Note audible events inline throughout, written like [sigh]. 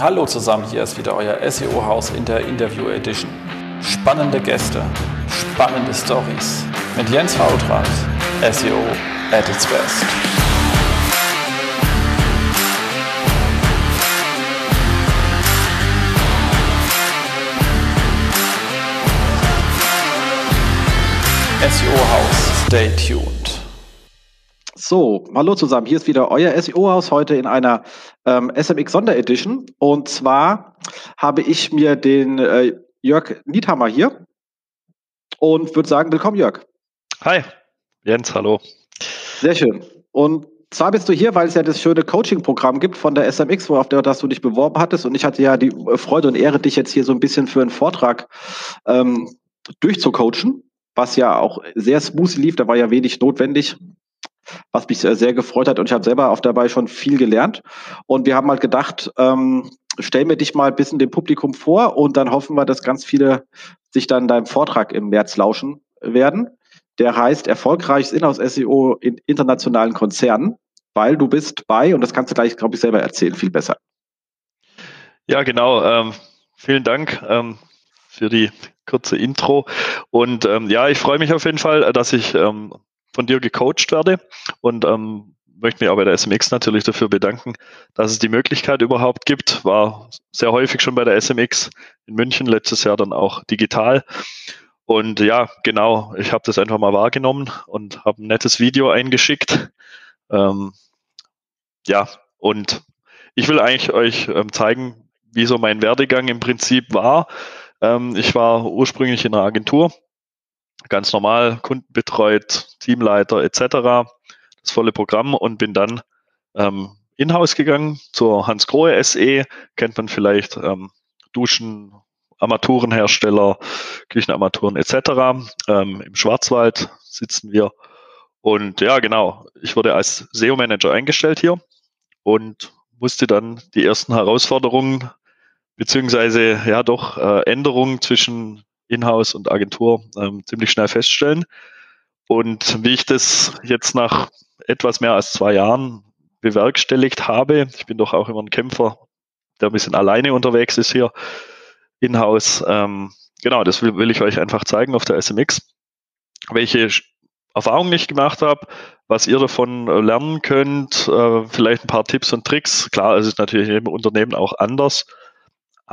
Hallo zusammen, hier ist wieder euer SEO-Haus in der Interview Edition. Spannende Gäste, spannende Stories mit Jens Fautrat, SEO at its best. SEO-Haus, stay tuned. So, hallo zusammen. Hier ist wieder euer SEO-Haus heute in einer ähm, SMX Sonderedition. Und zwar habe ich mir den äh, Jörg Niethammer hier und würde sagen, willkommen Jörg. Hi, Jens, hallo. Sehr schön. Und zwar bist du hier, weil es ja das schöne Coaching-Programm gibt von der SMX, auf der das du dich beworben hattest. Und ich hatte ja die Freude und Ehre, dich jetzt hier so ein bisschen für einen Vortrag ähm, durchzucoachen, was ja auch sehr smooth lief. Da war ja wenig notwendig was mich sehr gefreut hat. Und ich habe selber auf dabei schon viel gelernt. Und wir haben halt gedacht, ähm, stell mir dich mal ein bisschen dem Publikum vor und dann hoffen wir, dass ganz viele sich dann deinem Vortrag im März lauschen werden. Der heißt Erfolgreiches Inhouse-SEO in internationalen Konzernen, weil du bist bei, und das kannst du gleich, glaube ich, selber erzählen, viel besser. Ja, genau. Ähm, vielen Dank ähm, für die kurze Intro. Und ähm, ja, ich freue mich auf jeden Fall, dass ich ähm, von dir gecoacht werde und ähm, möchte mich auch bei der SMX natürlich dafür bedanken, dass es die Möglichkeit überhaupt gibt. War sehr häufig schon bei der SMX in München, letztes Jahr dann auch digital. Und ja, genau, ich habe das einfach mal wahrgenommen und habe ein nettes Video eingeschickt. Ähm, ja, und ich will eigentlich euch ähm, zeigen, wie so mein Werdegang im Prinzip war. Ähm, ich war ursprünglich in einer Agentur ganz normal Kunden betreut, Teamleiter etc. Das volle Programm und bin dann ähm, in-house gegangen zur Hans Grohe SE, kennt man vielleicht ähm, Duschen, Armaturenhersteller, Küchenarmaturen etc. Ähm, Im Schwarzwald sitzen wir. Und ja, genau, ich wurde als SEO-Manager eingestellt hier und musste dann die ersten Herausforderungen beziehungsweise ja doch äh, Änderungen zwischen Inhouse und Agentur ähm, ziemlich schnell feststellen. Und wie ich das jetzt nach etwas mehr als zwei Jahren bewerkstelligt habe, ich bin doch auch immer ein Kämpfer, der ein bisschen alleine unterwegs ist hier in-house. Ähm, genau, das will, will, ich euch einfach zeigen auf der SMX, welche Erfahrungen ich gemacht habe, was ihr davon lernen könnt, äh, vielleicht ein paar Tipps und Tricks. Klar, es ist natürlich im Unternehmen auch anders.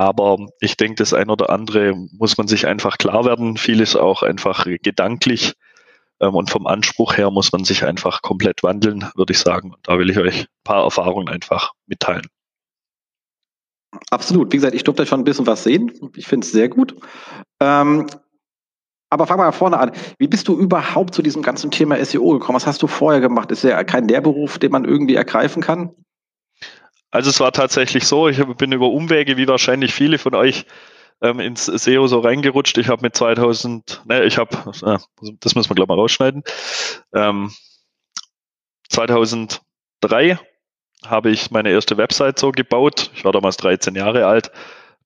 Aber ich denke, das ein oder andere muss man sich einfach klar werden. Vieles auch einfach gedanklich. Ähm, und vom Anspruch her muss man sich einfach komplett wandeln, würde ich sagen. Da will ich euch ein paar Erfahrungen einfach mitteilen. Absolut. Wie gesagt, ich durfte schon ein bisschen was sehen. Ich finde es sehr gut. Ähm, aber fangen wir mal vorne an. Wie bist du überhaupt zu diesem ganzen Thema SEO gekommen? Was hast du vorher gemacht? Ist ja kein Lehrberuf, den man irgendwie ergreifen kann? Also es war tatsächlich so, ich bin über Umwege, wie wahrscheinlich viele von euch, ähm, ins SEO so reingerutscht. Ich habe mit 2000, ne, ich habe, das müssen wir glaube mal rausschneiden. Ähm, 2003 habe ich meine erste Website so gebaut. Ich war damals 13 Jahre alt.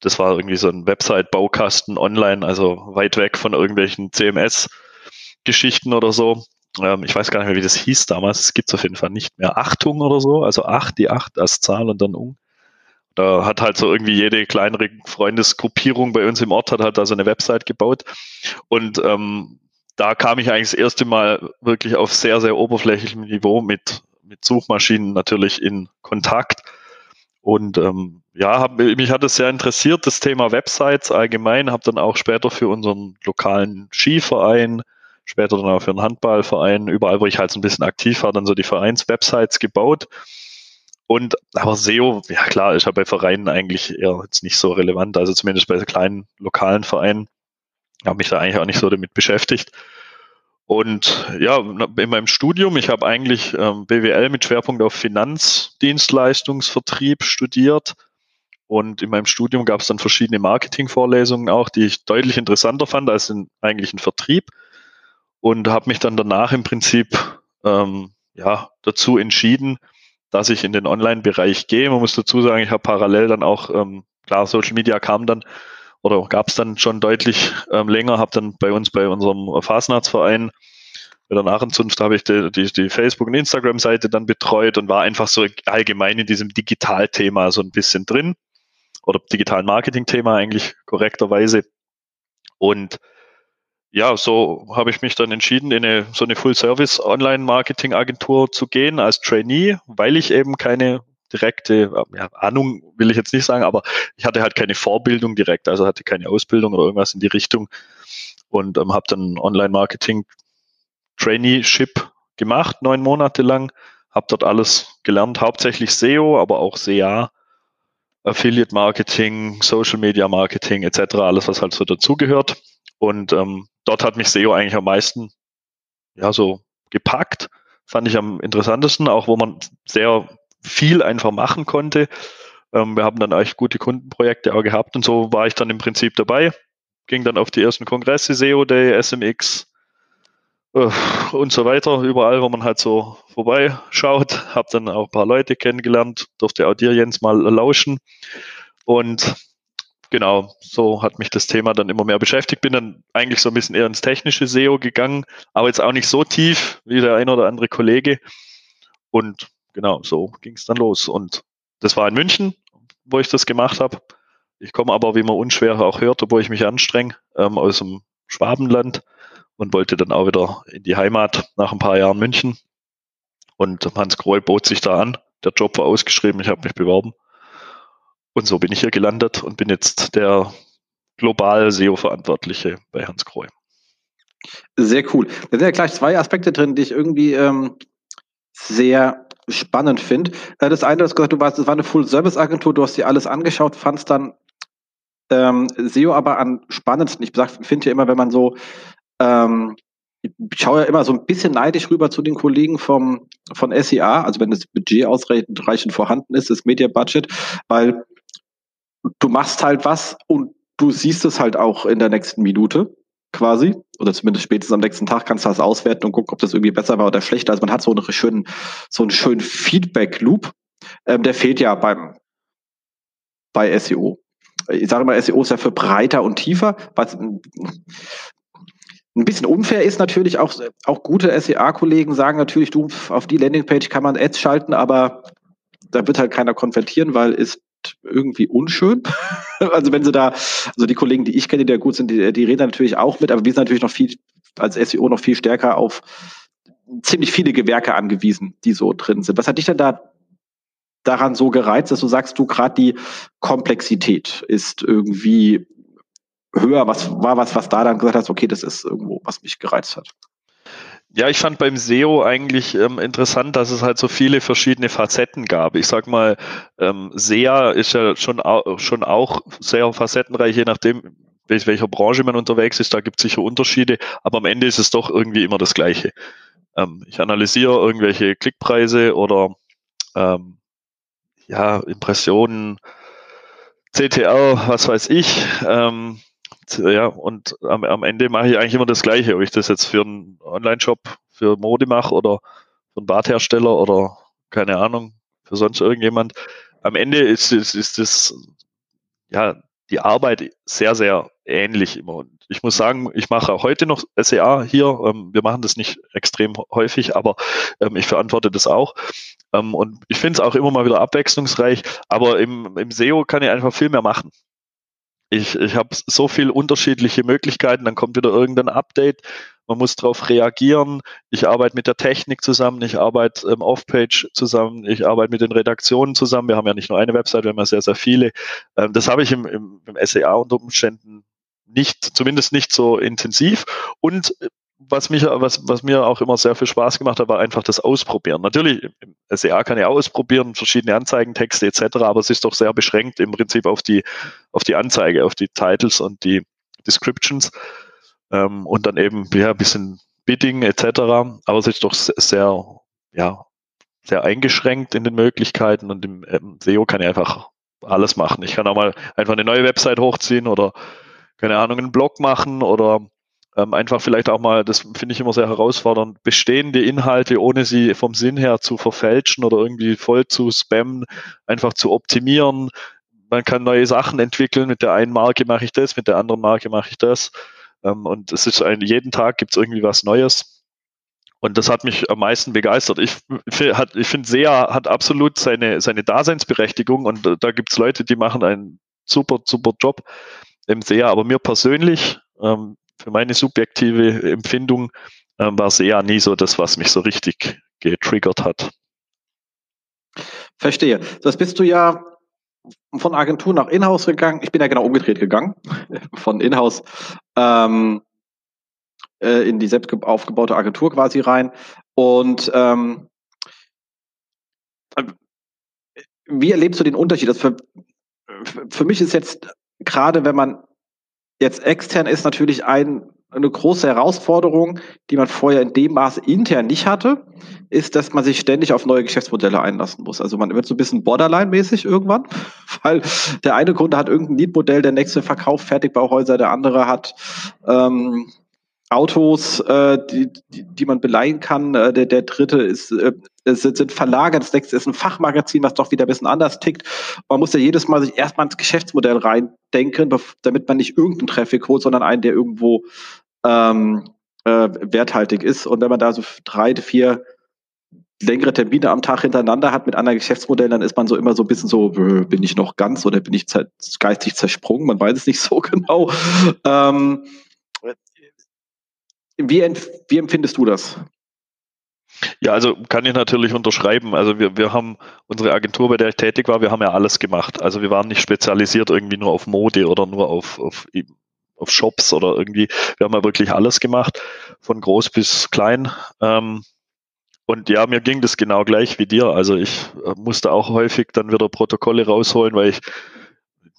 Das war irgendwie so ein Website-Baukasten online, also weit weg von irgendwelchen CMS-Geschichten oder so ähm, ich weiß gar nicht mehr, wie das hieß damals, es gibt es auf jeden Fall nicht mehr, Achtung oder so, also acht, die acht als Zahl und dann um. Da hat halt so irgendwie jede kleinere Freundesgruppierung bei uns im Ort hat halt da so eine Website gebaut. Und ähm, da kam ich eigentlich das erste Mal wirklich auf sehr, sehr oberflächlichem Niveau mit, mit Suchmaschinen natürlich in Kontakt. Und ähm, ja, hab, mich hat es sehr interessiert, das Thema Websites allgemein, habe dann auch später für unseren lokalen Skiverein später dann auch für einen Handballverein, überall, wo ich halt so ein bisschen aktiv war, dann so die Vereinswebsites gebaut. Und aber SEO, ja klar, ist ja bei Vereinen eigentlich eher jetzt nicht so relevant, also zumindest bei kleinen lokalen Vereinen habe mich da eigentlich auch nicht so damit beschäftigt. Und ja, in meinem Studium, ich habe eigentlich ähm, BWL mit Schwerpunkt auf Finanzdienstleistungsvertrieb studiert. Und in meinem Studium gab es dann verschiedene Marketingvorlesungen auch, die ich deutlich interessanter fand als in eigentlichen Vertrieb und habe mich dann danach im Prinzip ähm, ja, dazu entschieden, dass ich in den Online-Bereich gehe. Man muss dazu sagen, ich habe parallel dann auch, ähm, klar, Social Media kam dann oder gab es dann schon deutlich ähm, länger, habe dann bei uns bei unserem Fasnachtsverein bei der Narrenzunft habe ich die, die, die Facebook- und Instagram-Seite dann betreut und war einfach so allgemein in diesem Digitalthema so ein bisschen drin. oder digitalen Marketing-Thema eigentlich korrekterweise. Und ja, so habe ich mich dann entschieden, in eine, so eine Full-Service-Online-Marketing-Agentur zu gehen als Trainee, weil ich eben keine direkte ja, Ahnung, will ich jetzt nicht sagen, aber ich hatte halt keine Vorbildung direkt, also hatte keine Ausbildung oder irgendwas in die Richtung und ähm, habe dann Online-Marketing-Traineeship gemacht, neun Monate lang, habe dort alles gelernt, hauptsächlich SEO, aber auch SEA, Affiliate Marketing, Social Media Marketing etc., alles was halt so dazugehört und ähm, dort hat mich SEO eigentlich am meisten, ja, so gepackt. Fand ich am interessantesten, auch wo man sehr viel einfach machen konnte. Ähm, wir haben dann echt gute Kundenprojekte auch gehabt und so war ich dann im Prinzip dabei. Ging dann auf die ersten Kongresse, SEO Day, SMX und so weiter, überall, wo man halt so vorbeischaut. Hab dann auch ein paar Leute kennengelernt, durfte auch dir, Jens, mal lauschen. Und genau, so hat mich das Thema dann immer mehr beschäftigt. Bin dann eigentlich so ein bisschen eher ins technische SEO gegangen, aber jetzt auch nicht so tief wie der ein oder andere Kollege. Und genau, so ging es dann los. Und das war in München, wo ich das gemacht habe. Ich komme aber, wie man unschwer auch hört, obwohl ich mich anstrenge, ähm, aus dem Schwabenland und wollte dann auch wieder in die Heimat nach ein paar Jahren München. Und Hans Kroll bot sich da an. Der Job war ausgeschrieben, ich habe mich beworben. Und so bin ich hier gelandet und bin jetzt der global SEO-Verantwortliche bei Hans Krohe. Sehr cool. Da sind ja gleich zwei Aspekte drin, die ich irgendwie ähm, sehr spannend finde. Äh, das eine, du hast gesagt, du warst, das war eine Full-Service-Agentur, du hast dir alles angeschaut, fandst dann ähm, SEO aber am spannendsten. Ich finde ja immer, wenn man so ähm, ich schaue ja immer so ein bisschen neidisch rüber zu den Kollegen vom, von SEA, also wenn das Budget ausreichend vorhanden ist, das Media Budget, weil du machst halt was und du siehst es halt auch in der nächsten Minute quasi, oder zumindest spätestens am nächsten Tag kannst du das auswerten und gucken, ob das irgendwie besser war oder schlechter. Also man hat so einen schönen, so einen schönen Feedback-Loop. Ähm, der fehlt ja beim bei SEO. Ich sage mal, SEO ist ja für breiter und tiefer. Was ein bisschen unfair ist natürlich auch, auch gute SEA-Kollegen sagen natürlich, du, auf die Landingpage kann man Ads schalten, aber da wird halt keiner konvertieren, weil ist irgendwie unschön. [laughs] also wenn sie da, also die Kollegen, die ich kenne, die da gut sind, die, die reden natürlich auch mit, aber wir sind natürlich noch viel, als SEO noch viel stärker auf ziemlich viele Gewerke angewiesen, die so drin sind. Was hat dich denn da daran so gereizt, dass du sagst, du gerade die Komplexität ist irgendwie höher? Was war was, was da dann gesagt hast, okay, das ist irgendwo, was mich gereizt hat? Ja, ich fand beim SEO eigentlich ähm, interessant, dass es halt so viele verschiedene Facetten gab. Ich sag mal, ähm, SEA ist ja schon, au schon auch sehr facettenreich, je nachdem, welcher Branche man unterwegs ist. Da gibt es sicher Unterschiede, aber am Ende ist es doch irgendwie immer das Gleiche. Ähm, ich analysiere irgendwelche Klickpreise oder ähm, ja, Impressionen, CTR, was weiß ich. Ähm, ja, und am, am Ende mache ich eigentlich immer das Gleiche, ob ich das jetzt für einen Online-Shop für Mode mache oder für einen Badhersteller oder keine Ahnung, für sonst irgendjemand. Am Ende ist, ist, ist das, ja, die Arbeit sehr, sehr ähnlich immer. Und ich muss sagen, ich mache heute noch SEA hier. Ähm, wir machen das nicht extrem häufig, aber ähm, ich verantworte das auch. Ähm, und ich finde es auch immer mal wieder abwechslungsreich. Aber im, im SEO kann ich einfach viel mehr machen ich, ich habe so viele unterschiedliche Möglichkeiten, dann kommt wieder irgendein Update, man muss darauf reagieren. Ich arbeite mit der Technik zusammen, ich arbeite ähm, Off-Page zusammen, ich arbeite mit den Redaktionen zusammen. Wir haben ja nicht nur eine Website, wir haben ja sehr, sehr viele. Ähm, das habe ich im, im, im SEA unter Umständen nicht, zumindest nicht so intensiv. Und was mich, was, was mir auch immer sehr viel Spaß gemacht hat, war einfach das Ausprobieren. Natürlich, SEA kann ja ausprobieren, verschiedene Anzeigentexte etc., aber es ist doch sehr beschränkt im Prinzip auf die, auf die Anzeige, auf die Titles und die Descriptions ähm, und dann eben ja, ein bisschen Bidding etc., aber es ist doch sehr, ja, sehr eingeschränkt in den Möglichkeiten und im ähm, SEO kann ich einfach alles machen. Ich kann auch mal einfach eine neue Website hochziehen oder keine Ahnung, einen Blog machen oder ähm, einfach vielleicht auch mal, das finde ich immer sehr herausfordernd, bestehende Inhalte, ohne sie vom Sinn her zu verfälschen oder irgendwie voll zu spammen, einfach zu optimieren. Man kann neue Sachen entwickeln. Mit der einen Marke mache ich das, mit der anderen Marke mache ich das. Ähm, und es ist ein, jeden Tag gibt es irgendwie was Neues. Und das hat mich am meisten begeistert. Ich, ich finde, SEA hat absolut seine, seine Daseinsberechtigung und da gibt es Leute, die machen einen super, super Job im SEA. Aber mir persönlich, ähm, für meine subjektive Empfindung, ähm, war SEA nie so das, was mich so richtig getriggert hat. Verstehe. Das bist du ja von Agentur nach Inhouse gegangen. Ich bin ja genau umgedreht gegangen. [laughs] Von Inhouse ähm, äh, in die selbst aufgebaute Agentur quasi rein. Und ähm, wie erlebst du den Unterschied? Das für, für mich ist jetzt gerade, wenn man jetzt extern ist, natürlich ein eine große Herausforderung, die man vorher in dem Maß intern nicht hatte, ist, dass man sich ständig auf neue Geschäftsmodelle einlassen muss. Also man wird so ein bisschen Borderline-mäßig irgendwann, [laughs] weil der eine Kunde hat irgendein Lead-Modell, der nächste verkauft Fertigbauhäuser, der andere hat ähm, Autos, äh, die, die, die man beleihen kann. Äh, der, der dritte ist, äh, sind, sind verlagert. Das nächste ist ein Fachmagazin, was doch wieder ein bisschen anders tickt. Man muss ja jedes Mal sich erstmal ins Geschäftsmodell reindenken, damit man nicht irgendeinen Traffic holt, sondern einen, der irgendwo ähm, äh, werthaltig ist. Und wenn man da so drei, vier längere Termine am Tag hintereinander hat mit anderen Geschäftsmodellen, dann ist man so immer so ein bisschen so, bin ich noch ganz oder bin ich geistig zersprungen? Man weiß es nicht [laughs] so genau. Ähm, wie, wie empfindest du das? Ja, also kann ich natürlich unterschreiben. Also wir, wir haben unsere Agentur, bei der ich tätig war, wir haben ja alles gemacht. Also wir waren nicht spezialisiert irgendwie nur auf Mode oder nur auf, auf auf Shops oder irgendwie. Wir haben ja wirklich alles gemacht, von groß bis klein. Ähm, und ja, mir ging das genau gleich wie dir. Also ich äh, musste auch häufig dann wieder Protokolle rausholen, weil ich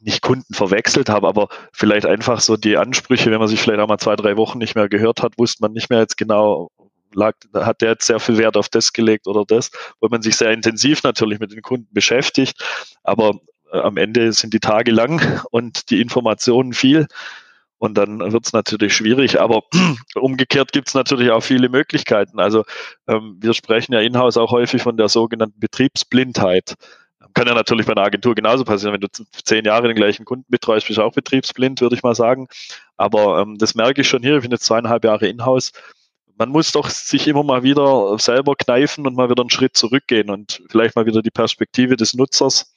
nicht Kunden verwechselt habe, aber vielleicht einfach so die Ansprüche, wenn man sich vielleicht auch mal zwei, drei Wochen nicht mehr gehört hat, wusste man nicht mehr jetzt genau, lag, hat der jetzt sehr viel Wert auf das gelegt oder das, weil man sich sehr intensiv natürlich mit den Kunden beschäftigt, aber äh, am Ende sind die Tage lang und die Informationen viel. Und dann wird es natürlich schwierig, aber [clears throat] umgekehrt gibt es natürlich auch viele Möglichkeiten. Also ähm, wir sprechen ja in-house auch häufig von der sogenannten Betriebsblindheit. Kann ja natürlich bei einer Agentur genauso passieren. Wenn du zehn Jahre den gleichen Kunden betreust, bist du auch betriebsblind, würde ich mal sagen. Aber ähm, das merke ich schon hier. Ich bin jetzt zweieinhalb Jahre in-house. Man muss doch sich immer mal wieder selber kneifen und mal wieder einen Schritt zurückgehen und vielleicht mal wieder die Perspektive des Nutzers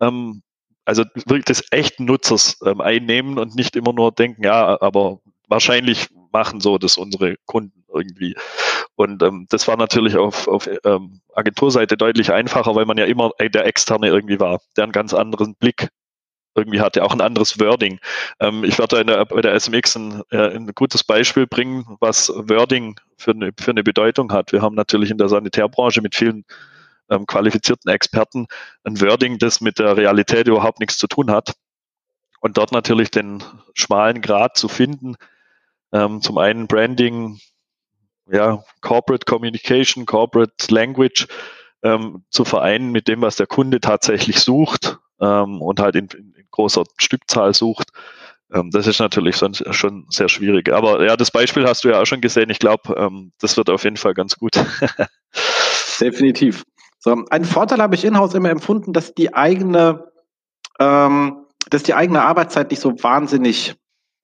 ähm, also wirklich des echten Nutzers ähm, einnehmen und nicht immer nur denken, ja, aber wahrscheinlich machen so das unsere Kunden irgendwie. Und ähm, das war natürlich auf, auf ähm, Agenturseite deutlich einfacher, weil man ja immer der Externe irgendwie war, der einen ganz anderen Blick irgendwie hatte, auch ein anderes Wording. Ähm, ich werde da bei der SMX ein, äh, ein gutes Beispiel bringen, was Wording für eine, für eine Bedeutung hat. Wir haben natürlich in der Sanitärbranche mit vielen ähm, qualifizierten Experten ein Wording, das mit der Realität überhaupt nichts zu tun hat. Und dort natürlich den schmalen Grad zu finden, ähm, zum einen Branding, ja, Corporate Communication, Corporate Language ähm, zu vereinen mit dem, was der Kunde tatsächlich sucht ähm, und halt in, großer Stückzahl sucht. Ähm, das ist natürlich schon, sehr schwierig. Aber ja, das Beispiel hast du ja auch schon gesehen. Ich glaube, ähm, das wird auf jeden Fall ganz gut. [laughs] Definitiv. So, einen Vorteil habe ich in-house immer empfunden, dass die eigene, ähm, dass die eigene Arbeitszeit nicht so wahnsinnig,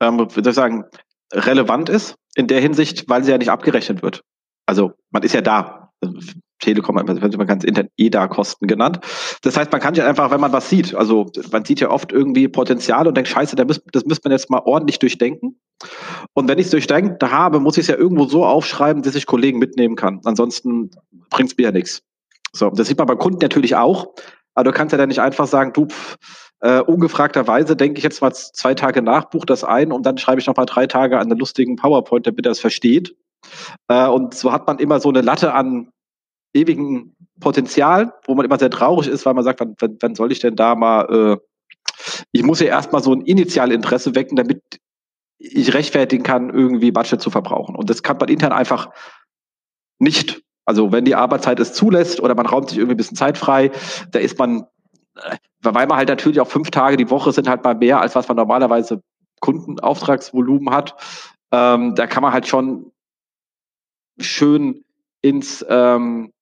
ähm, soll ich sagen, relevant ist in der Hinsicht, weil sie ja nicht abgerechnet wird. Also man ist ja da. Telekom, man kann es intern EDA-Kosten genannt. Das heißt, man kann ja einfach, wenn man was sieht, also man sieht ja oft irgendwie Potenzial und denkt, scheiße, das müsste man jetzt mal ordentlich durchdenken. Und wenn ich es durchdenkt habe, muss ich es ja irgendwo so aufschreiben, dass ich Kollegen mitnehmen kann. Ansonsten bringt es mir ja nichts. So, das sieht man bei Kunden natürlich auch. Aber du kannst ja dann nicht einfach sagen, du, äh, ungefragterweise denke ich jetzt mal zwei Tage nach, buch das ein und dann schreibe ich noch mal drei Tage an einen lustigen PowerPoint, damit er es versteht. Äh, und so hat man immer so eine Latte an ewigen Potenzial, wo man immer sehr traurig ist, weil man sagt, wann, wann, wann soll ich denn da mal, äh, ich muss ja erstmal so ein Initialinteresse wecken, damit ich rechtfertigen kann, irgendwie Budget zu verbrauchen. Und das kann man intern einfach nicht. Also wenn die Arbeitszeit es zulässt oder man raumt sich irgendwie ein bisschen Zeit frei, da ist man, äh, weil man halt natürlich auch fünf Tage die Woche sind halt mal mehr, als was man normalerweise Kundenauftragsvolumen hat. Ähm, da kann man halt schon schön ins, ähm,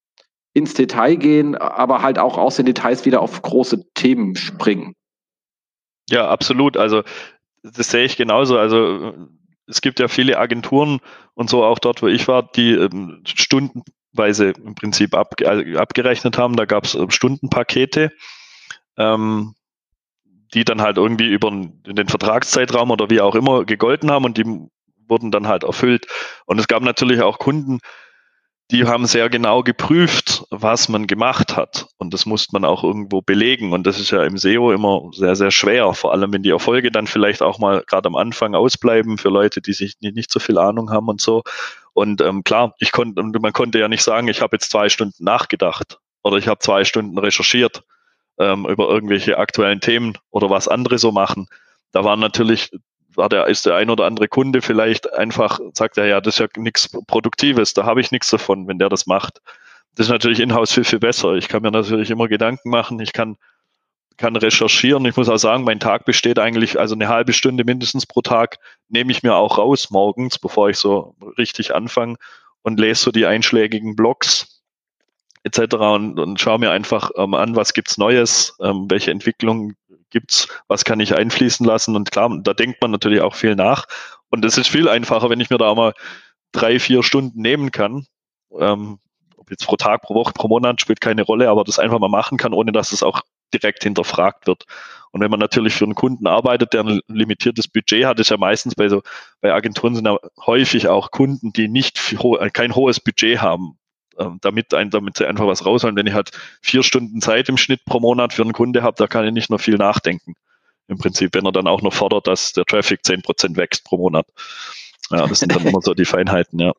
ins Detail gehen, aber halt auch aus den Details wieder auf große Themen springen. Ja, absolut. Also das sehe ich genauso. Also es gibt ja viele Agenturen und so auch dort, wo ich war, die ähm, Stunden Weise im Prinzip ab, äh, abgerechnet haben. Da gab es äh, Stundenpakete. Ähm, die dann halt irgendwie über den Vertragszeitraum oder wie auch immer gegolten haben und die wurden dann halt erfüllt. Und es gab natürlich auch Kunden, die haben sehr genau geprüft, was man gemacht hat. Und das musste man auch irgendwo belegen. Und das ist ja im SEO immer sehr, sehr schwer. Vor allem, wenn die Erfolge dann vielleicht auch mal gerade am Anfang ausbleiben für Leute, die sich die nicht so viel Ahnung haben und so. Und ähm, klar, ich konnte, man konnte ja nicht sagen, ich habe jetzt zwei Stunden nachgedacht oder ich habe zwei Stunden recherchiert ähm, über irgendwelche aktuellen Themen oder was andere so machen. Da waren natürlich war der, ist der ein oder andere Kunde vielleicht einfach, sagt er, ja, das ist ja nichts Produktives, da habe ich nichts davon, wenn der das macht. Das ist natürlich in-house viel, viel besser. Ich kann mir natürlich immer Gedanken machen, ich kann, kann recherchieren. Ich muss auch sagen, mein Tag besteht eigentlich, also eine halbe Stunde mindestens pro Tag nehme ich mir auch raus morgens, bevor ich so richtig anfange und lese so die einschlägigen Blogs etc. und, und schaue mir einfach ähm, an, was gibt's Neues, ähm, welche Entwicklungen gibt's, was kann ich einfließen lassen und klar, da denkt man natürlich auch viel nach und es ist viel einfacher, wenn ich mir da mal drei, vier Stunden nehmen kann. Ähm, ob jetzt pro Tag, pro Woche, pro Monat spielt keine Rolle, aber das einfach mal machen kann, ohne dass es auch direkt hinterfragt wird. Und wenn man natürlich für einen Kunden arbeitet, der ein limitiertes Budget hat, ist ja meistens bei so, bei Agenturen sind ja häufig auch Kunden, die nicht kein hohes Budget haben. Ähm, damit, damit sie einfach was rausholen. Wenn ich halt vier Stunden Zeit im Schnitt pro Monat für einen Kunde habe, da kann ich nicht nur viel nachdenken. Im Prinzip, wenn er dann auch noch fordert, dass der Traffic zehn Prozent wächst pro Monat. Ja, das sind dann immer so die Feinheiten, ja.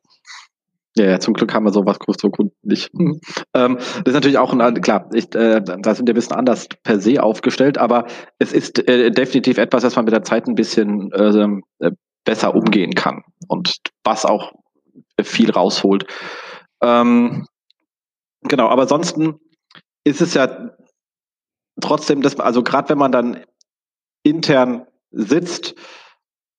Ja, zum Glück haben wir sowas größere Kunden nicht. Mhm. Ähm, das ist natürlich auch ein, klar, ich, äh, da sind wir ein bisschen anders per se aufgestellt, aber es ist äh, definitiv etwas, das man mit der Zeit ein bisschen ähm, äh, besser umgehen kann und was auch viel rausholt. Ähm, genau, aber ansonsten ist es ja trotzdem, dass, also gerade wenn man dann intern sitzt,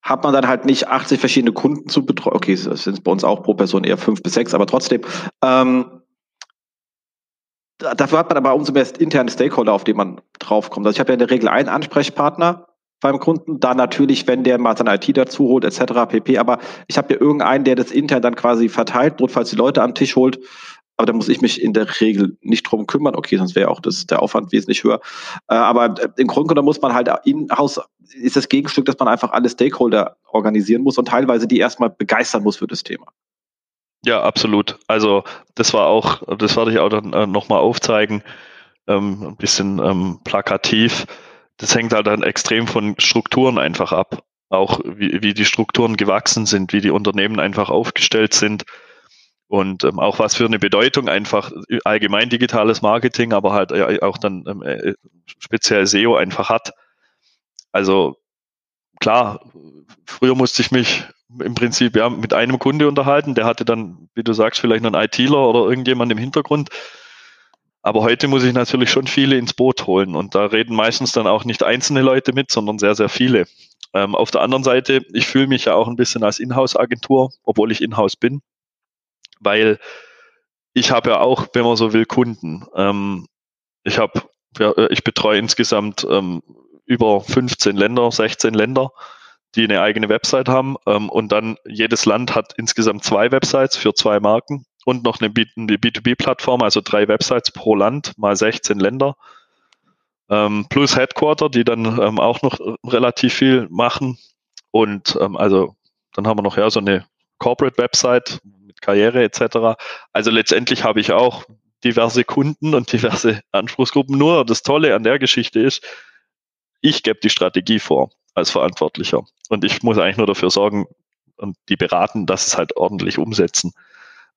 hat man dann halt nicht 80 verschiedene Kunden zu betreuen. Okay, das sind bei uns auch pro Person eher fünf bis sechs, aber trotzdem. Ähm, dafür hat man aber umso mehr interne Stakeholder, auf die man draufkommt. Also ich habe ja in der Regel einen Ansprechpartner beim Kunden, da natürlich, wenn der mal seine IT dazu holt, etc. pp. Aber ich habe ja irgendeinen, der das intern dann quasi verteilt, notfalls die Leute am Tisch holt. Aber da muss ich mich in der Regel nicht drum kümmern. Okay, sonst wäre auch das, der Aufwand wesentlich höher. Äh, aber im Grunde genommen muss man halt in-house, ist das Gegenstück, dass man einfach alle Stakeholder organisieren muss und teilweise die erstmal begeistern muss für das Thema. Ja, absolut. Also das war auch, das werde ich auch dann äh, nochmal aufzeigen, ähm, ein bisschen ähm, plakativ das hängt halt dann extrem von Strukturen einfach ab. Auch wie, wie die Strukturen gewachsen sind, wie die Unternehmen einfach aufgestellt sind und ähm, auch was für eine Bedeutung einfach allgemein digitales Marketing, aber halt äh, auch dann ähm, äh, speziell SEO einfach hat. Also klar, früher musste ich mich im Prinzip ja mit einem Kunde unterhalten, der hatte dann, wie du sagst, vielleicht einen ITler oder irgendjemand im Hintergrund aber heute muss ich natürlich schon viele ins Boot holen und da reden meistens dann auch nicht einzelne Leute mit, sondern sehr, sehr viele. Ähm, auf der anderen Seite, ich fühle mich ja auch ein bisschen als Inhouse-Agentur, obwohl ich Inhouse bin, weil ich habe ja auch, wenn man so will, Kunden. Ähm, ich habe, ja, ich betreue insgesamt ähm, über 15 Länder, 16 Länder, die eine eigene Website haben ähm, und dann jedes Land hat insgesamt zwei Websites für zwei Marken und noch eine B2B-Plattform, also drei Websites pro Land, mal 16 Länder. Ähm, plus Headquarter, die dann ähm, auch noch relativ viel machen. Und ähm, also dann haben wir noch ja so eine Corporate-Website mit Karriere etc. Also letztendlich habe ich auch diverse Kunden und diverse [laughs] Anspruchsgruppen. Nur das Tolle an der Geschichte ist, ich gebe die Strategie vor als Verantwortlicher. Und ich muss eigentlich nur dafür sorgen und die beraten, dass es halt ordentlich umsetzen.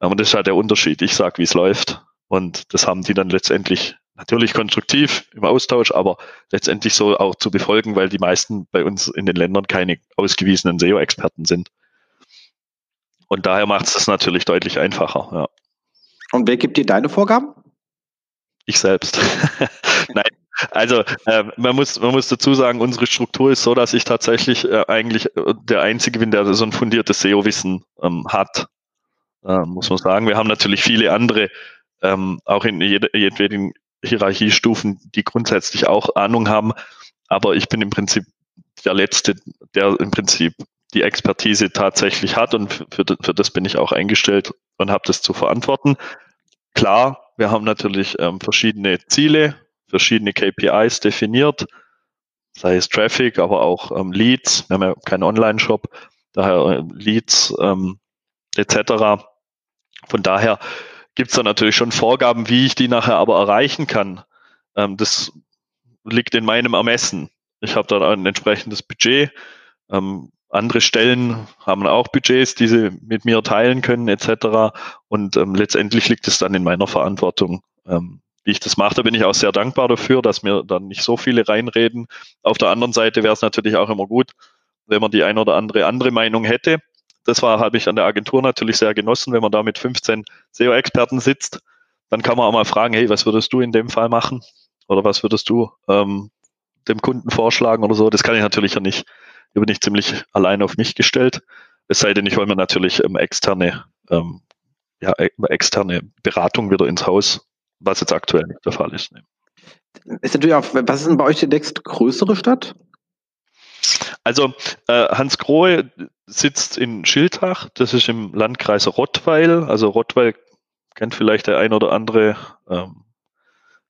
Und das ist halt der Unterschied. Ich sage, wie es läuft. Und das haben die dann letztendlich natürlich konstruktiv im Austausch, aber letztendlich so auch zu befolgen, weil die meisten bei uns in den Ländern keine ausgewiesenen SEO-Experten sind. Und daher macht es das natürlich deutlich einfacher. Ja. Und wer gibt dir deine Vorgaben? Ich selbst. [laughs] Nein, also äh, man muss man muss dazu sagen, unsere Struktur ist so, dass ich tatsächlich äh, eigentlich äh, der Einzige bin, der so ein fundiertes SEO-Wissen ähm, hat äh, muss man sagen. Wir haben natürlich viele andere, ähm, auch in jeder, jedweden Hierarchiestufen, die grundsätzlich auch Ahnung haben. Aber ich bin im Prinzip der Letzte, der im Prinzip die Expertise tatsächlich hat und für, für das bin ich auch eingestellt und habe das zu verantworten. Klar, wir haben natürlich ähm, verschiedene Ziele, verschiedene KPIs definiert, sei es Traffic, aber auch ähm, Leads. Wir haben ja keinen Online-Shop, daher äh, Leads ähm, etc. Von daher gibt es da natürlich schon Vorgaben, wie ich die nachher aber erreichen kann. Ähm, das liegt in meinem Ermessen. Ich habe da ein entsprechendes Budget. Ähm, andere Stellen haben auch Budgets, die sie mit mir teilen können, etc. Und ähm, letztendlich liegt es dann in meiner Verantwortung, ähm, wie ich das mache. Da bin ich auch sehr dankbar dafür, dass mir dann nicht so viele reinreden. Auf der anderen Seite wäre es natürlich auch immer gut, wenn man die ein oder andere andere Meinung hätte. Das war, habe ich an der Agentur natürlich sehr genossen, wenn man da mit 15 SEO-Experten sitzt. Dann kann man auch mal fragen, hey, was würdest du in dem Fall machen? Oder was würdest du ähm, dem Kunden vorschlagen oder so? Das kann ich natürlich ja nicht hier bin ich ziemlich allein auf mich gestellt. Es sei denn, ich hole mir natürlich ähm, externe, ähm, ja, e, externe Beratung wieder ins Haus, was jetzt aktuell nicht der Fall ist. Ist natürlich auch, was ist denn bei euch die nächste größere Stadt? Also äh, Hans Grohe sitzt in Schiltach, das ist im Landkreis Rottweil. Also Rottweil kennt vielleicht der ein oder andere ähm,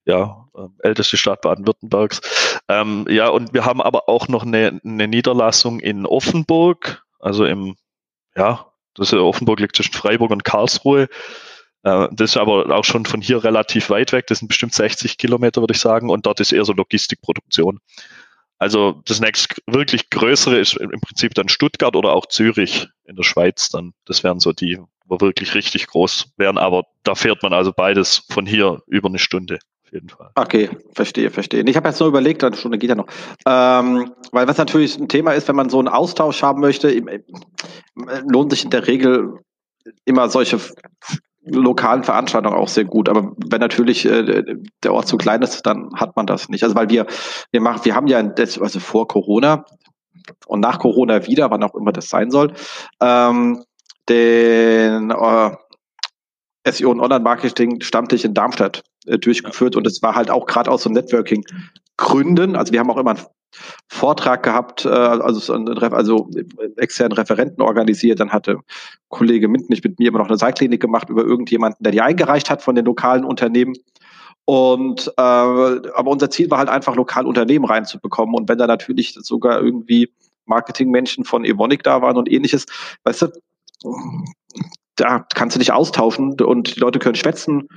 ja, ähm, älteste Stadt Baden-Württembergs. Ähm, ja, und wir haben aber auch noch eine, eine Niederlassung in Offenburg, also im, ja, das ist Offenburg liegt zwischen Freiburg und Karlsruhe. Äh, das ist aber auch schon von hier relativ weit weg. Das sind bestimmt 60 Kilometer, würde ich sagen. Und dort ist eher so Logistikproduktion. Also das nächste wirklich größere ist im Prinzip dann Stuttgart oder auch Zürich in der Schweiz dann. Das wären so die, wo wirklich richtig groß wären. Aber da fährt man also beides von hier über eine Stunde jeden Fall. Okay, verstehe, verstehe. Ich habe jetzt nur überlegt, eine Stunde geht ja noch. Ähm, weil was natürlich ein Thema ist, wenn man so einen Austausch haben möchte, lohnt sich in der Regel immer solche lokalen Veranstaltungen auch sehr gut. Aber wenn natürlich äh, der Ort zu klein ist, dann hat man das nicht. Also weil wir, wir machen, wir haben ja also vor Corona und nach Corona wieder, wann auch immer das sein soll, ähm, den äh, SEO und Online-Marketing-Stammtisch in Darmstadt äh, durchgeführt und es war halt auch gerade aus so Networking-Gründen. Also wir haben auch immer einen Vortrag gehabt, äh, also, also externen Referenten organisiert. Dann hatte Kollege Mintnich mit mir immer noch eine Seilklinik gemacht über irgendjemanden, der die eingereicht hat von den lokalen Unternehmen. Und äh, aber unser Ziel war halt einfach lokal Unternehmen reinzubekommen. Und wenn da natürlich sogar irgendwie Marketingmenschen von Evonik da waren und ähnliches, weißt du, da kannst du dich austauschen und die Leute können schwätzen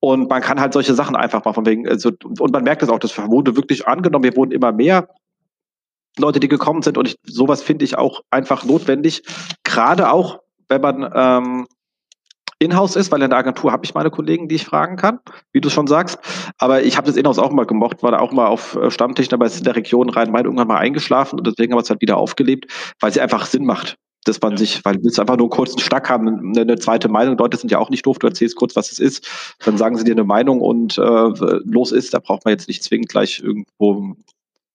und man kann halt solche Sachen einfach mal von wegen, also, und man merkt das auch, das wurde wirklich angenommen, wir wurden immer mehr Leute, die gekommen sind und ich, sowas finde ich auch einfach notwendig, gerade auch, wenn man ähm, Inhouse ist, weil in der Agentur habe ich meine Kollegen, die ich fragen kann, wie du schon sagst. Aber ich habe das Inhouse auch mal gemocht, war da auch mal auf äh, Stammtischen, aber ist in der Region Rhein-Main irgendwann mal eingeschlafen und deswegen haben wir es halt wieder aufgelebt, weil sie einfach Sinn macht dass man ja. sich, weil du willst einfach nur einen Stack haben, eine, eine, zweite Meinung. Leute sind ja auch nicht doof, du erzählst kurz, was es ist, dann sagen sie dir eine Meinung und äh, los ist. Da braucht man jetzt nicht zwingend gleich irgendwo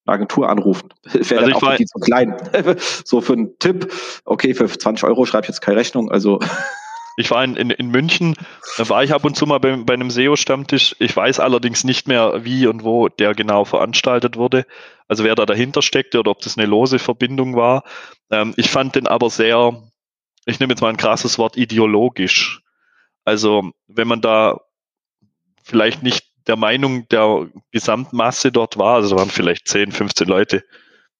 Agentur anrufen. [laughs] Wäre also dann auch die zu klein. [laughs] so für einen Tipp, okay, für 20 Euro schreibe ich jetzt keine Rechnung. Also [laughs] ich war in, in, in München, da war ich ab und zu mal bei, bei einem SEO-Stammtisch. Ich weiß allerdings nicht mehr, wie und wo der genau veranstaltet wurde. Also wer da dahinter steckte oder ob das eine lose Verbindung war. Ähm, ich fand den aber sehr, ich nehme jetzt mal ein krasses Wort, ideologisch. Also wenn man da vielleicht nicht der Meinung der Gesamtmasse dort war, also waren vielleicht 10, 15 Leute,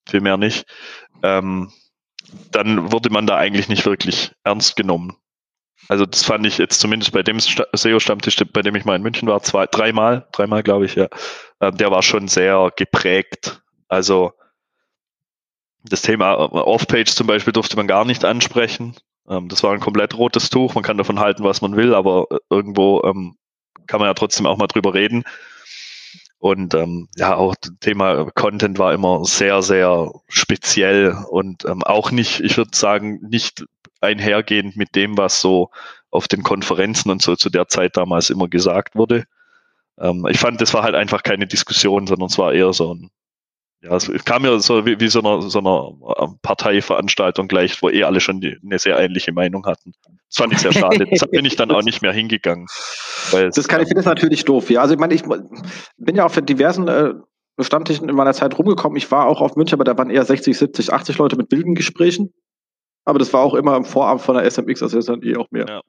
viel mehr nicht, ähm, dann wurde man da eigentlich nicht wirklich ernst genommen. Also das fand ich jetzt zumindest bei dem SEO-Stammtisch, bei dem ich mal in München war, zwei, dreimal, dreimal glaube ich, ja. Ähm, der war schon sehr geprägt. Also das Thema äh, Off-Page zum Beispiel durfte man gar nicht ansprechen. Ähm, das war ein komplett rotes Tuch. Man kann davon halten, was man will, aber äh, irgendwo ähm, kann man ja trotzdem auch mal drüber reden. Und ähm, ja, auch Thema Content war immer sehr, sehr speziell und ähm, auch nicht, ich würde sagen, nicht einhergehend mit dem, was so auf den Konferenzen und so zu der Zeit damals immer gesagt wurde. Ähm, ich fand, das war halt einfach keine Diskussion, sondern es war eher so ein, ja, es kam mir so wie, wie so einer so einer ähm, Parteiveranstaltung gleich, wo eh alle schon die, eine sehr ähnliche Meinung hatten. Das fand ich sehr schade. [laughs] Da bin ich dann auch nicht mehr hingegangen. Weil das kann ich finde das natürlich doof. Ja, also ich meine, ich bin ja auf diversen äh, Stammtischen in meiner Zeit rumgekommen. Ich war auch auf München, aber da waren eher 60, 70, 80 Leute mit wilden Gesprächen. Aber das war auch immer im Vorabend von der SMX, also ist dann eh auch mehr. Ja.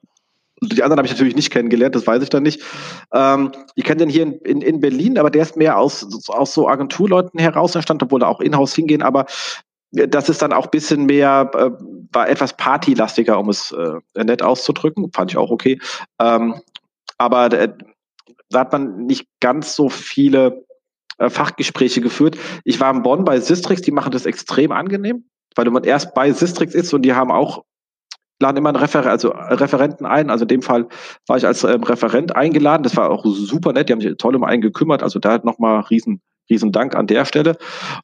Die anderen habe ich natürlich nicht kennengelernt, das weiß ich dann nicht. Ähm, ich kenne den hier in, in, in, Berlin, aber der ist mehr aus, aus so Agenturleuten heraus entstanden, obwohl er auch in-house hingehen, aber das ist dann auch ein bisschen mehr, äh, war etwas partylastiger, um es äh, nett auszudrücken. Fand ich auch okay. Ähm, aber äh, da hat man nicht ganz so viele äh, Fachgespräche geführt. Ich war in Bonn bei Sistrix, die machen das extrem angenehm, weil man erst bei Sistrix ist und die haben auch laden immer einen Refer also Referenten ein. Also in dem Fall war ich als ähm, Referent eingeladen. Das war auch super nett. Die haben sich toll um einen gekümmert. Also da nochmal riesen, riesen Dank an der Stelle.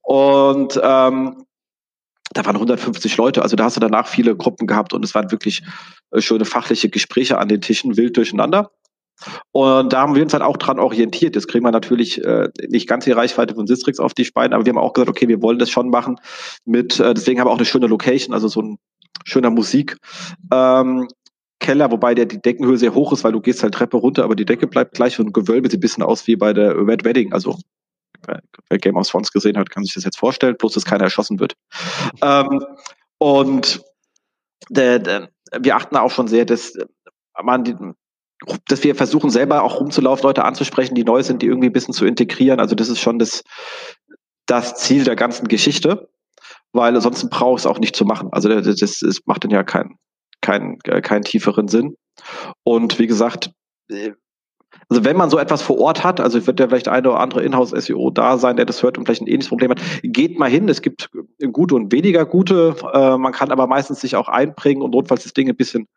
Und ähm, da waren 150 Leute, also da hast du danach viele Gruppen gehabt und es waren wirklich äh, schöne fachliche Gespräche an den Tischen, wild durcheinander. Und da haben wir uns halt auch dran orientiert. Jetzt kriegen wir natürlich äh, nicht ganz die Reichweite von Sistrix auf die Beine, aber wir haben auch gesagt, okay, wir wollen das schon machen mit, äh, deswegen haben wir auch eine schöne Location, also so ein schöner Musik. Ähm, Keller, wobei der die Deckenhöhe sehr hoch ist, weil du gehst halt Treppe runter, aber die Decke bleibt gleich und Gewölbe sieht ein bisschen aus wie bei der Red Wedding, also wer Game of Thrones gesehen hat, kann sich das jetzt vorstellen, bloß dass keiner erschossen wird. Ähm, und der, der, wir achten auch schon sehr, dass man die, dass wir versuchen selber auch rumzulaufen, Leute anzusprechen, die neu sind, die irgendwie ein bisschen zu integrieren. Also das ist schon das, das Ziel der ganzen Geschichte, weil ansonsten braucht es auch nicht zu machen. Also das, das macht dann ja keinen keinen keinen tieferen Sinn. Und wie gesagt, also wenn man so etwas vor Ort hat, also wird ja vielleicht eine oder andere Inhouse-SEO da sein, der das hört und vielleicht ein ähnliches Problem hat, geht mal hin. Es gibt gute und weniger gute. Äh, man kann aber meistens sich auch einbringen und notfalls das Ding ein bisschen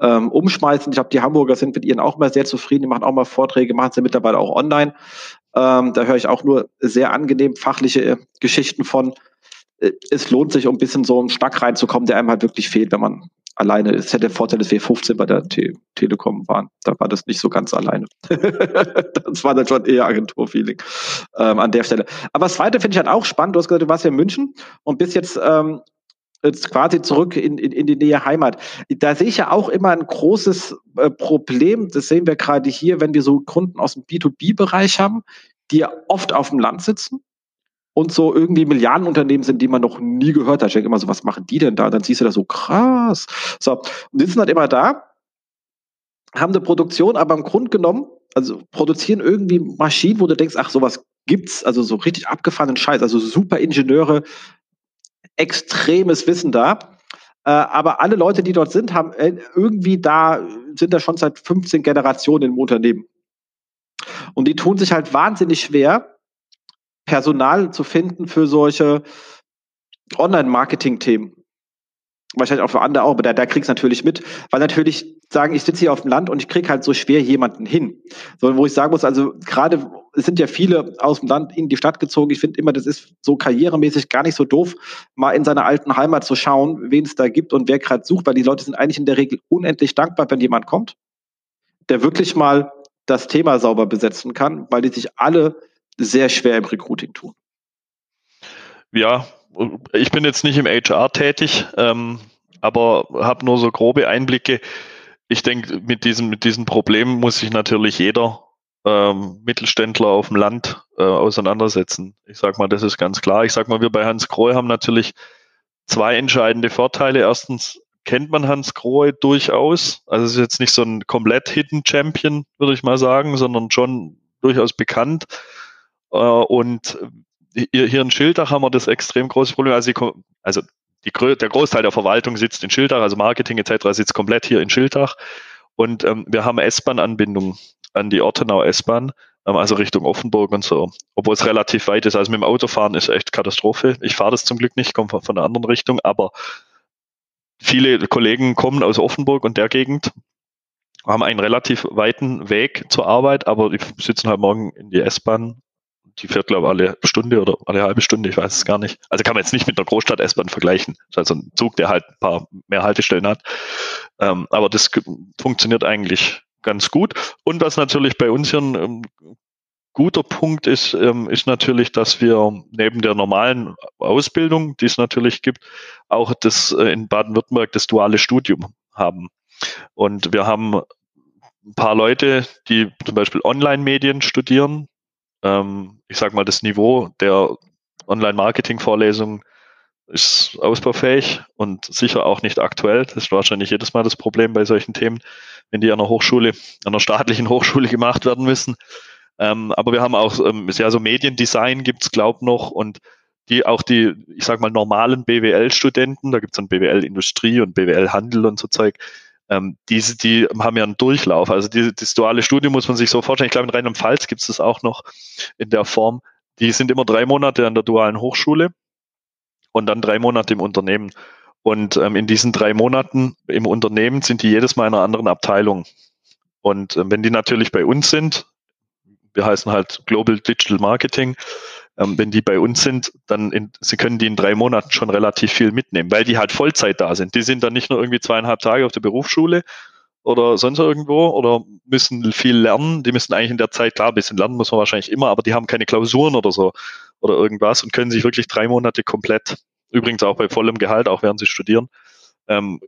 ähm, umschmeißen. Ich glaube, die Hamburger sind mit ihren auch mal sehr zufrieden. Die machen auch mal Vorträge, machen sie mittlerweile auch online. Ähm, da höre ich auch nur sehr angenehm fachliche Geschichten von. Äh, es lohnt sich, um ein bisschen so einen Schnack reinzukommen, der einem halt wirklich fehlt, wenn man alleine ist. Ja der Vorteil, dass wir 15 bei der Te Telekom waren. Da war das nicht so ganz alleine. [laughs] das war dann schon eher Agenturfeeling ähm, an der Stelle. Aber das Zweite finde ich halt auch spannend. Du hast gesagt, du warst ja in München und bist jetzt ähm, jetzt quasi zurück in, in, in die Nähe Heimat. Da sehe ich ja auch immer ein großes äh, Problem. Das sehen wir gerade hier, wenn wir so Kunden aus dem B2B-Bereich haben, die ja oft auf dem Land sitzen und so irgendwie Milliardenunternehmen sind, die man noch nie gehört hat. Ich denke immer so, was machen die denn da? Dann siehst du da so krass. So, und die sitzen halt immer da, haben eine Produktion, aber im Grunde genommen, also produzieren irgendwie Maschinen, wo du denkst, ach, sowas gibt's, also so richtig abgefahrenen Scheiß, also super Ingenieure, extremes Wissen da. Äh, aber alle Leute, die dort sind, haben äh, irgendwie da, sind da schon seit 15 Generationen im Unternehmen. Und die tun sich halt wahnsinnig schwer, Personal zu finden für solche Online-Marketing-Themen. Wahrscheinlich auch für andere auch, aber da, da kriegst natürlich mit, weil natürlich sagen, ich sitze hier auf dem Land und ich krieg halt so schwer jemanden hin. So, wo ich sagen muss, also gerade es sind ja viele aus dem Land in die Stadt gezogen. Ich finde immer, das ist so karrieremäßig gar nicht so doof, mal in seiner alten Heimat zu schauen, wen es da gibt und wer gerade sucht, weil die Leute sind eigentlich in der Regel unendlich dankbar, wenn jemand kommt, der wirklich mal das Thema sauber besetzen kann, weil die sich alle sehr schwer im Recruiting tun. Ja, ich bin jetzt nicht im HR tätig, ähm, aber habe nur so grobe Einblicke. Ich denke, mit diesem, mit diesem Problem muss sich natürlich jeder ähm, Mittelständler auf dem Land äh, auseinandersetzen. Ich sage mal, das ist ganz klar. Ich sage mal, wir bei Hans Krohe haben natürlich zwei entscheidende Vorteile. Erstens kennt man Hans Krohe durchaus. Also es ist jetzt nicht so ein komplett Hidden Champion, würde ich mal sagen, sondern schon durchaus bekannt. Äh, und hier in Schildach haben wir das extrem große Problem. Also, die, also die, der Großteil der Verwaltung sitzt in Schildach, also Marketing etc. sitzt komplett hier in Schildach. Und ähm, wir haben S-Bahn-Anbindung an die Ortenau S-Bahn, ähm, also Richtung Offenburg und so. Obwohl es relativ weit ist. Also mit dem Autofahren ist echt Katastrophe. Ich fahre das zum Glück nicht, komme von, von einer anderen Richtung, aber viele Kollegen kommen aus Offenburg und der Gegend, haben einen relativ weiten Weg zur Arbeit, aber die sitzen halt morgen in die S-Bahn die fährt, glaube ich, alle Stunde oder alle halbe Stunde, ich weiß es gar nicht. Also kann man jetzt nicht mit einer Großstadt-S-Bahn vergleichen. Das ist also ein Zug, der halt ein paar mehr Haltestellen hat. Ähm, aber das funktioniert eigentlich ganz gut. Und was natürlich bei uns hier ein ähm, guter Punkt ist, ähm, ist natürlich, dass wir neben der normalen Ausbildung, die es natürlich gibt, auch das äh, in Baden-Württemberg das duale Studium haben. Und wir haben ein paar Leute, die zum Beispiel Online-Medien studieren, ähm, ich sag mal, das Niveau der Online-Marketing-Vorlesungen ist ausbaufähig und sicher auch nicht aktuell. Das ist wahrscheinlich jedes Mal das Problem bei solchen Themen, wenn die an einer Hochschule, an einer staatlichen [laughs] Hochschule gemacht werden müssen. Ähm, aber wir haben auch, ähm, ja, so Mediendesign gibt's glaub noch und die auch die, ich sag mal, normalen BWL-Studenten, da gibt's dann BWL-Industrie und BWL-Handel und so Zeug, ähm, diese, die haben ja einen Durchlauf. Also die, das duale Studium muss man sich so vorstellen. Ich glaube, in Rheinland-Pfalz gibt's das auch noch in der Form. Die sind immer drei Monate an der dualen Hochschule und dann drei Monate im Unternehmen. Und ähm, in diesen drei Monaten im Unternehmen sind die jedes Mal in einer anderen Abteilung. Und äh, wenn die natürlich bei uns sind, wir heißen halt Global Digital Marketing, ähm, wenn die bei uns sind, dann in, sie können die in drei Monaten schon relativ viel mitnehmen, weil die halt Vollzeit da sind. Die sind dann nicht nur irgendwie zweieinhalb Tage auf der Berufsschule oder sonst irgendwo oder müssen viel lernen. Die müssen eigentlich in der Zeit, klar, ein bisschen lernen muss man wahrscheinlich immer, aber die haben keine Klausuren oder so oder irgendwas und können sich wirklich drei Monate komplett, übrigens auch bei vollem Gehalt, auch während sie studieren, ähm,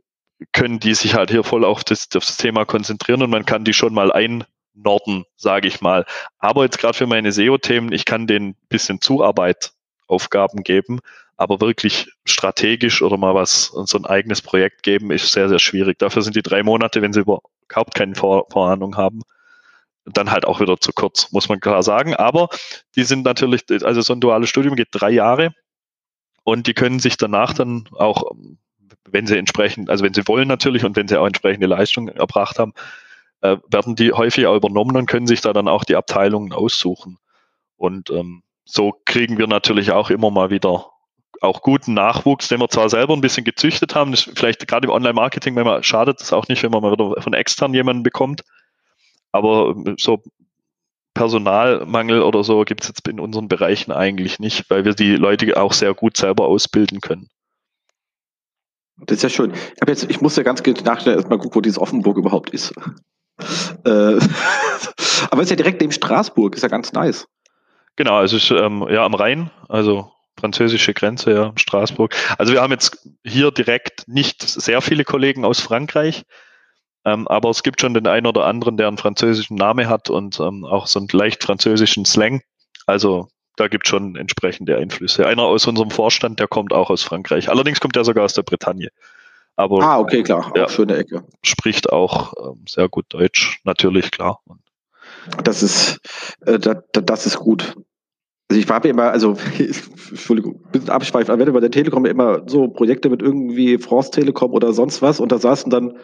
können die sich halt hier voll auf das, auf das Thema konzentrieren und man kann die schon mal ein Norden, sage ich mal. Aber jetzt gerade für meine SEO-Themen, ich kann denen bisschen Zuarbeit Aufgaben geben, aber wirklich strategisch oder mal was, so ein eigenes Projekt geben, ist sehr, sehr schwierig. Dafür sind die drei Monate, wenn sie überhaupt keine Vor Vorahnung haben, dann halt auch wieder zu kurz, muss man klar sagen. Aber die sind natürlich, also so ein duales Studium geht drei Jahre und die können sich danach dann auch, wenn sie entsprechend, also wenn sie wollen natürlich und wenn sie auch entsprechende Leistung erbracht haben, äh, werden die häufig auch übernommen und können sich da dann auch die Abteilungen aussuchen. Und ähm, so kriegen wir natürlich auch immer mal wieder auch guten Nachwuchs, den wir zwar selber ein bisschen gezüchtet haben, das vielleicht gerade im Online-Marketing, wenn man schadet es auch nicht, wenn man mal wieder von extern jemanden bekommt. Aber ähm, so Personalmangel oder so gibt es jetzt in unseren Bereichen eigentlich nicht, weil wir die Leute auch sehr gut selber ausbilden können. Das ist ja schön. Ich, jetzt, ich muss ja ganz nachstellen, erstmal gucken, wo dieses Offenburg überhaupt ist. Äh, [laughs] aber ist ja direkt neben Straßburg, ist ja ganz nice. Genau, es ist ähm, ja am Rhein, also französische Grenze, ja, Straßburg. Also wir haben jetzt hier direkt nicht sehr viele Kollegen aus Frankreich, ähm, aber es gibt schon den einen oder anderen, der einen französischen Namen hat und ähm, auch so einen leicht französischen Slang. Also da gibt es schon entsprechende Einflüsse. Einer aus unserem Vorstand, der kommt auch aus Frankreich. Allerdings kommt er sogar aus der Bretagne. Aber ah, okay, klar. Ja, schöne Ecke. Spricht auch ähm, sehr gut Deutsch, natürlich, klar. Das ist, äh, das, das ist gut. Also ich habe immer, also [laughs] Entschuldigung, ein bisschen abschweifen, aber wenn bei der Telekom immer so Projekte mit irgendwie France Telekom oder sonst was und da saßen dann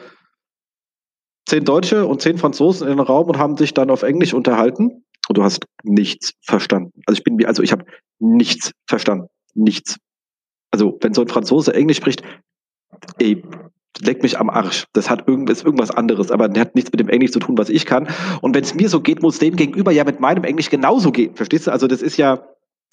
zehn Deutsche und zehn Franzosen in den Raum und haben sich dann auf Englisch unterhalten und du hast nichts verstanden. Also ich bin mir, also ich habe nichts verstanden. Nichts. Also wenn so ein Franzose Englisch spricht, ey, leck mich am Arsch. Das hat irgend, ist irgendwas anderes, aber der hat nichts mit dem Englisch zu tun, was ich kann. Und wenn es mir so geht, muss dem gegenüber ja mit meinem Englisch genauso gehen. Verstehst du? Also das ist ja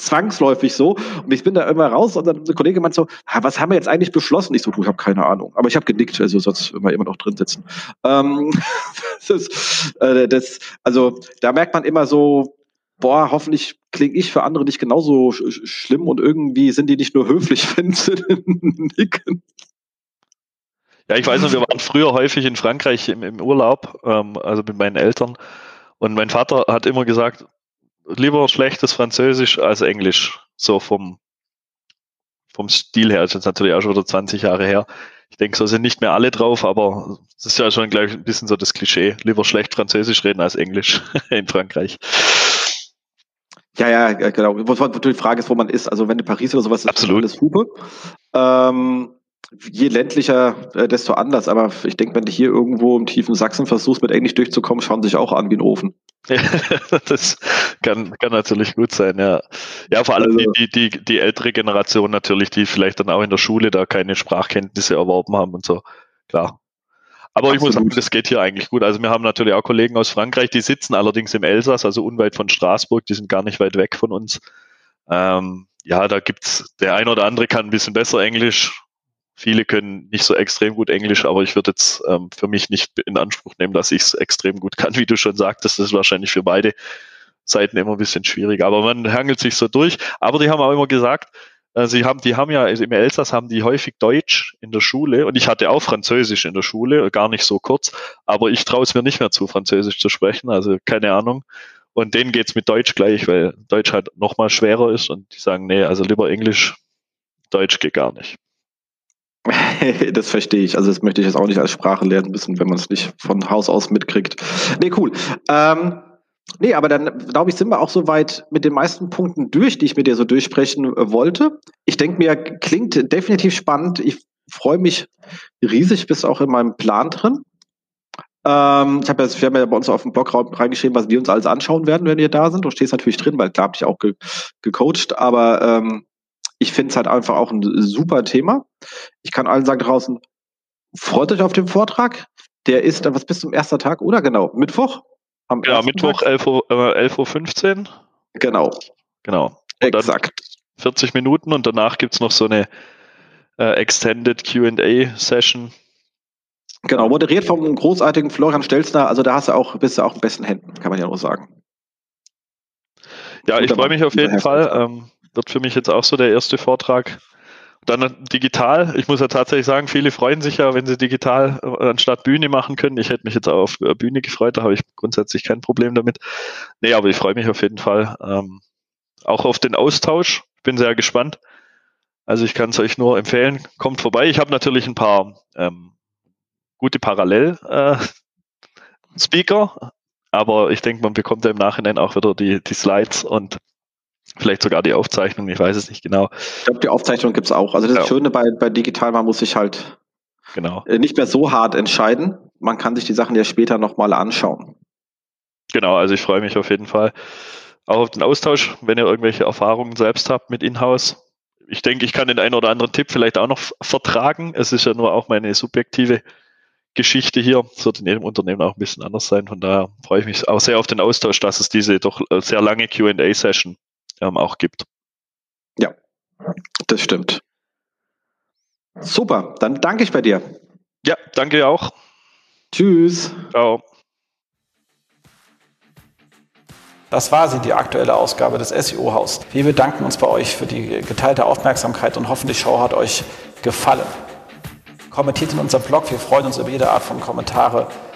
zwangsläufig so. Und ich bin da immer raus und dann der Kollege meint so, was haben wir jetzt eigentlich beschlossen? Ich so, du, ich habe keine Ahnung. Aber ich habe genickt, also sonst immer immer noch drin sitzen. Ähm, [laughs] das, äh, das, also da merkt man immer so, boah, hoffentlich klinge ich für andere nicht genauso sch schlimm und irgendwie sind die nicht nur höflich, [laughs] wenn sie nicken. Ja, ich weiß noch, wir waren früher häufig in Frankreich im, im Urlaub, ähm, also mit meinen Eltern. Und mein Vater hat immer gesagt, lieber schlechtes Französisch als Englisch. So vom, vom Stil her. Das ist jetzt natürlich auch schon wieder 20 Jahre her. Ich denke, so sind nicht mehr alle drauf, aber das ist ja schon gleich ein bisschen so das Klischee. Lieber schlecht Französisch reden als Englisch [laughs] in Frankreich. Ja, ja, genau. Die Frage ist, wo man ist. Also wenn in Paris oder sowas ist, Absolut. alles Hupe. Ähm, je ländlicher, äh, desto anders. Aber ich denke, wenn du hier irgendwo im tiefen Sachsen versuchst, mit Englisch durchzukommen, schauen sich auch an wie ein Ofen. [laughs] das kann, kann natürlich gut sein, ja. Ja, vor allem also, die, die, die, die ältere Generation natürlich, die vielleicht dann auch in der Schule da keine Sprachkenntnisse erworben haben und so. Klar. Aber Absolut. ich muss sagen, das geht hier eigentlich gut. Also wir haben natürlich auch Kollegen aus Frankreich, die sitzen allerdings im Elsass, also unweit von Straßburg, die sind gar nicht weit weg von uns. Ähm, ja, da gibt's, der ein oder andere kann ein bisschen besser Englisch, Viele können nicht so extrem gut Englisch, aber ich würde jetzt ähm, für mich nicht in Anspruch nehmen, dass ich es extrem gut kann, [laughs] wie du schon sagtest. Das ist wahrscheinlich für beide Seiten immer ein bisschen schwierig. Aber man hangelt sich so durch. Aber die haben auch immer gesagt, äh, sie haben, die haben ja im Elsass haben die häufig Deutsch in der Schule und ich hatte auch Französisch in der Schule, gar nicht so kurz, aber ich traue es mir nicht mehr zu, Französisch zu sprechen, also keine Ahnung. Und denen geht's mit Deutsch gleich, weil Deutsch halt nochmal schwerer ist und die sagen, nee, also lieber Englisch Deutsch geht gar nicht. [laughs] das verstehe ich. Also das möchte ich jetzt auch nicht als Sprache lernen müssen, wenn man es nicht von Haus aus mitkriegt. Nee, cool. Ähm, nee, aber dann glaube ich, sind wir auch soweit mit den meisten Punkten durch, die ich mit dir so durchsprechen äh, wollte. Ich denke mir, klingt definitiv spannend. Ich freue mich riesig, bist auch in meinem Plan drin. Ähm, ich habe ja, wir haben ja bei uns auf dem Blog reingeschrieben, was wir uns alles anschauen werden, wenn wir da sind. Du stehst natürlich drin, weil klar habe ich auch ge gecoacht, aber ähm, ich finde es halt einfach auch ein super Thema. Ich kann allen sagen draußen, freut euch auf den Vortrag. Der ist, was bis zum ersten Tag, oder genau? Mittwoch? Am ja, Mittwoch 11.15 Uhr, äh, 11 Uhr. Genau. Genau. Und Exakt. 40 Minuten und danach gibt es noch so eine äh, Extended QA-Session. Genau, moderiert vom großartigen Florian Stelzner. Also da hast du auch, bist du auch in besten Händen, kann man ja nur sagen. Ja, ich freue mich auf jeden Fall. Ähm, wird für mich jetzt auch so der erste Vortrag. Dann digital. Ich muss ja tatsächlich sagen, viele freuen sich ja, wenn sie digital äh, anstatt Bühne machen können. Ich hätte mich jetzt auch auf äh, Bühne gefreut, da habe ich grundsätzlich kein Problem damit. Nee, aber ich freue mich auf jeden Fall ähm, auch auf den Austausch. Ich bin sehr gespannt. Also ich kann es euch nur empfehlen, kommt vorbei. Ich habe natürlich ein paar ähm, gute Parallel-Speaker, äh, aber ich denke, man bekommt ja im Nachhinein auch wieder die, die Slides und Vielleicht sogar die Aufzeichnung, ich weiß es nicht genau. Ich glaube, die Aufzeichnung gibt es auch. Also das ja. Schöne bei, bei digital, man muss sich halt genau. Äh, nicht mehr so hart entscheiden. Man kann sich die Sachen ja später nochmal anschauen. Genau, also ich freue mich auf jeden Fall auch auf den Austausch, wenn ihr irgendwelche Erfahrungen selbst habt mit Inhouse. Ich denke, ich kann den einen oder anderen Tipp vielleicht auch noch vertragen. Es ist ja nur auch meine subjektive Geschichte hier. Es wird in jedem Unternehmen auch ein bisschen anders sein. Von daher freue ich mich auch sehr auf den Austausch, dass es diese doch äh, sehr lange QA-Session ähm, auch gibt. Ja, das stimmt. Super, dann danke ich bei dir. Ja, danke auch. Tschüss. Ciao. Das war sie, die aktuelle Ausgabe des SEO-Haus. Wir bedanken uns bei euch für die geteilte Aufmerksamkeit und hoffen, die Show hat euch gefallen. Kommentiert in unserem Blog, wir freuen uns über jede Art von Kommentare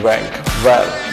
Rank Well.